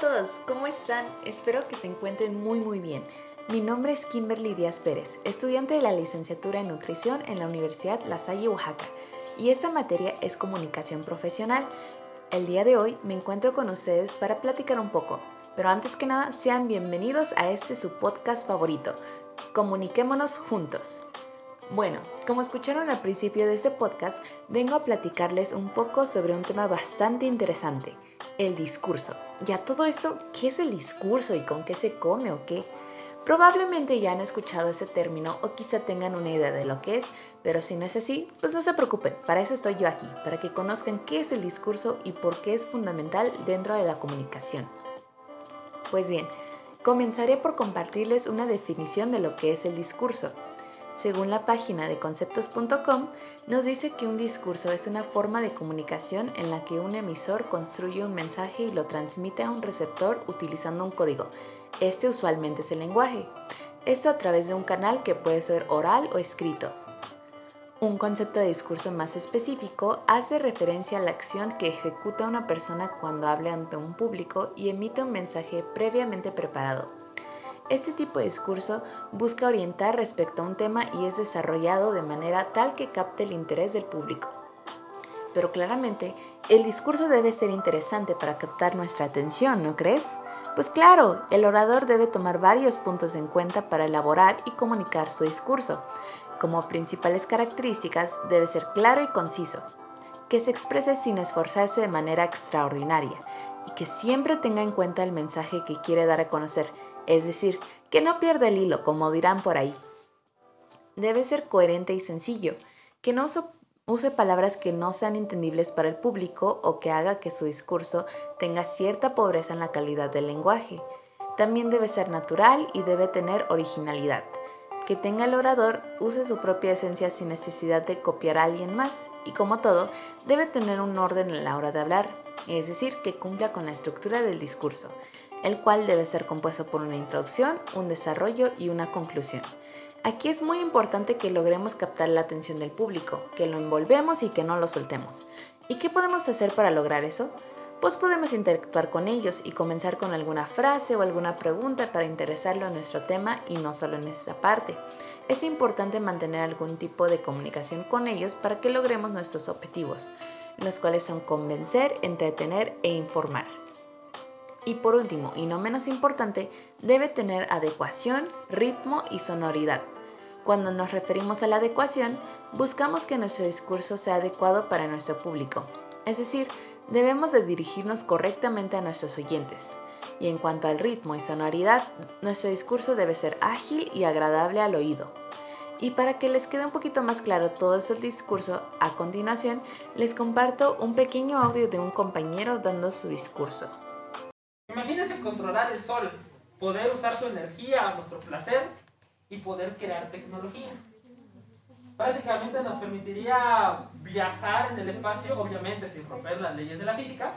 todos, ¿cómo están? Espero que se encuentren muy muy bien. Mi nombre es Kimberly Díaz Pérez, estudiante de la licenciatura en nutrición en la Universidad La Salle, Oaxaca, y esta materia es comunicación profesional. El día de hoy me encuentro con ustedes para platicar un poco, pero antes que nada sean bienvenidos a este su podcast favorito. Comuniquémonos juntos. Bueno, como escucharon al principio de este podcast, vengo a platicarles un poco sobre un tema bastante interesante el discurso. Ya todo esto, ¿qué es el discurso y con qué se come o qué? Probablemente ya han escuchado ese término o quizá tengan una idea de lo que es, pero si no es así, pues no se preocupen, para eso estoy yo aquí, para que conozcan qué es el discurso y por qué es fundamental dentro de la comunicación. Pues bien, comenzaré por compartirles una definición de lo que es el discurso. Según la página de conceptos.com, nos dice que un discurso es una forma de comunicación en la que un emisor construye un mensaje y lo transmite a un receptor utilizando un código. Este usualmente es el lenguaje. Esto a través de un canal que puede ser oral o escrito. Un concepto de discurso más específico hace referencia a la acción que ejecuta una persona cuando habla ante un público y emite un mensaje previamente preparado. Este tipo de discurso busca orientar respecto a un tema y es desarrollado de manera tal que capte el interés del público. Pero claramente, el discurso debe ser interesante para captar nuestra atención, ¿no crees? Pues claro, el orador debe tomar varios puntos en cuenta para elaborar y comunicar su discurso. Como principales características, debe ser claro y conciso, que se exprese sin esforzarse de manera extraordinaria y que siempre tenga en cuenta el mensaje que quiere dar a conocer es decir, que no pierda el hilo, como dirán por ahí. Debe ser coherente y sencillo, que no use palabras que no sean entendibles para el público o que haga que su discurso tenga cierta pobreza en la calidad del lenguaje. También debe ser natural y debe tener originalidad. Que tenga el orador use su propia esencia sin necesidad de copiar a alguien más y como todo, debe tener un orden en la hora de hablar, es decir, que cumpla con la estructura del discurso el cual debe ser compuesto por una introducción, un desarrollo y una conclusión. Aquí es muy importante que logremos captar la atención del público, que lo envolvemos y que no lo soltemos. ¿Y qué podemos hacer para lograr eso? Pues podemos interactuar con ellos y comenzar con alguna frase o alguna pregunta para interesarlo en nuestro tema y no solo en esa parte. Es importante mantener algún tipo de comunicación con ellos para que logremos nuestros objetivos, los cuales son convencer, entretener e informar. Y por último, y no menos importante, debe tener adecuación, ritmo y sonoridad. Cuando nos referimos a la adecuación, buscamos que nuestro discurso sea adecuado para nuestro público, es decir, debemos de dirigirnos correctamente a nuestros oyentes. Y en cuanto al ritmo y sonoridad, nuestro discurso debe ser ágil y agradable al oído. Y para que les quede un poquito más claro todo ese discurso, a continuación les comparto un pequeño audio de un compañero dando su discurso. Imagínense controlar el sol, poder usar su energía a nuestro placer y poder crear tecnologías. Prácticamente nos permitiría viajar en el espacio, obviamente sin romper las leyes de la física,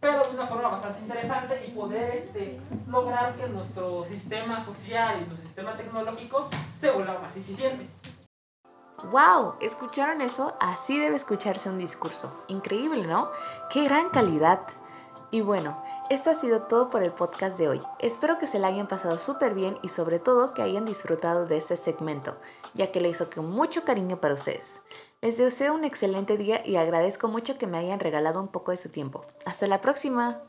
pero de una forma bastante interesante y poder este, lograr que nuestro sistema social y nuestro sistema tecnológico se vuelva más eficiente. ¡Wow! ¿Escucharon eso? Así debe escucharse un discurso. Increíble, ¿no? ¡Qué gran calidad! Y bueno, esto ha sido todo por el podcast de hoy. Espero que se la hayan pasado súper bien y sobre todo que hayan disfrutado de este segmento, ya que lo hizo con mucho cariño para ustedes. Les deseo un excelente día y agradezco mucho que me hayan regalado un poco de su tiempo. Hasta la próxima.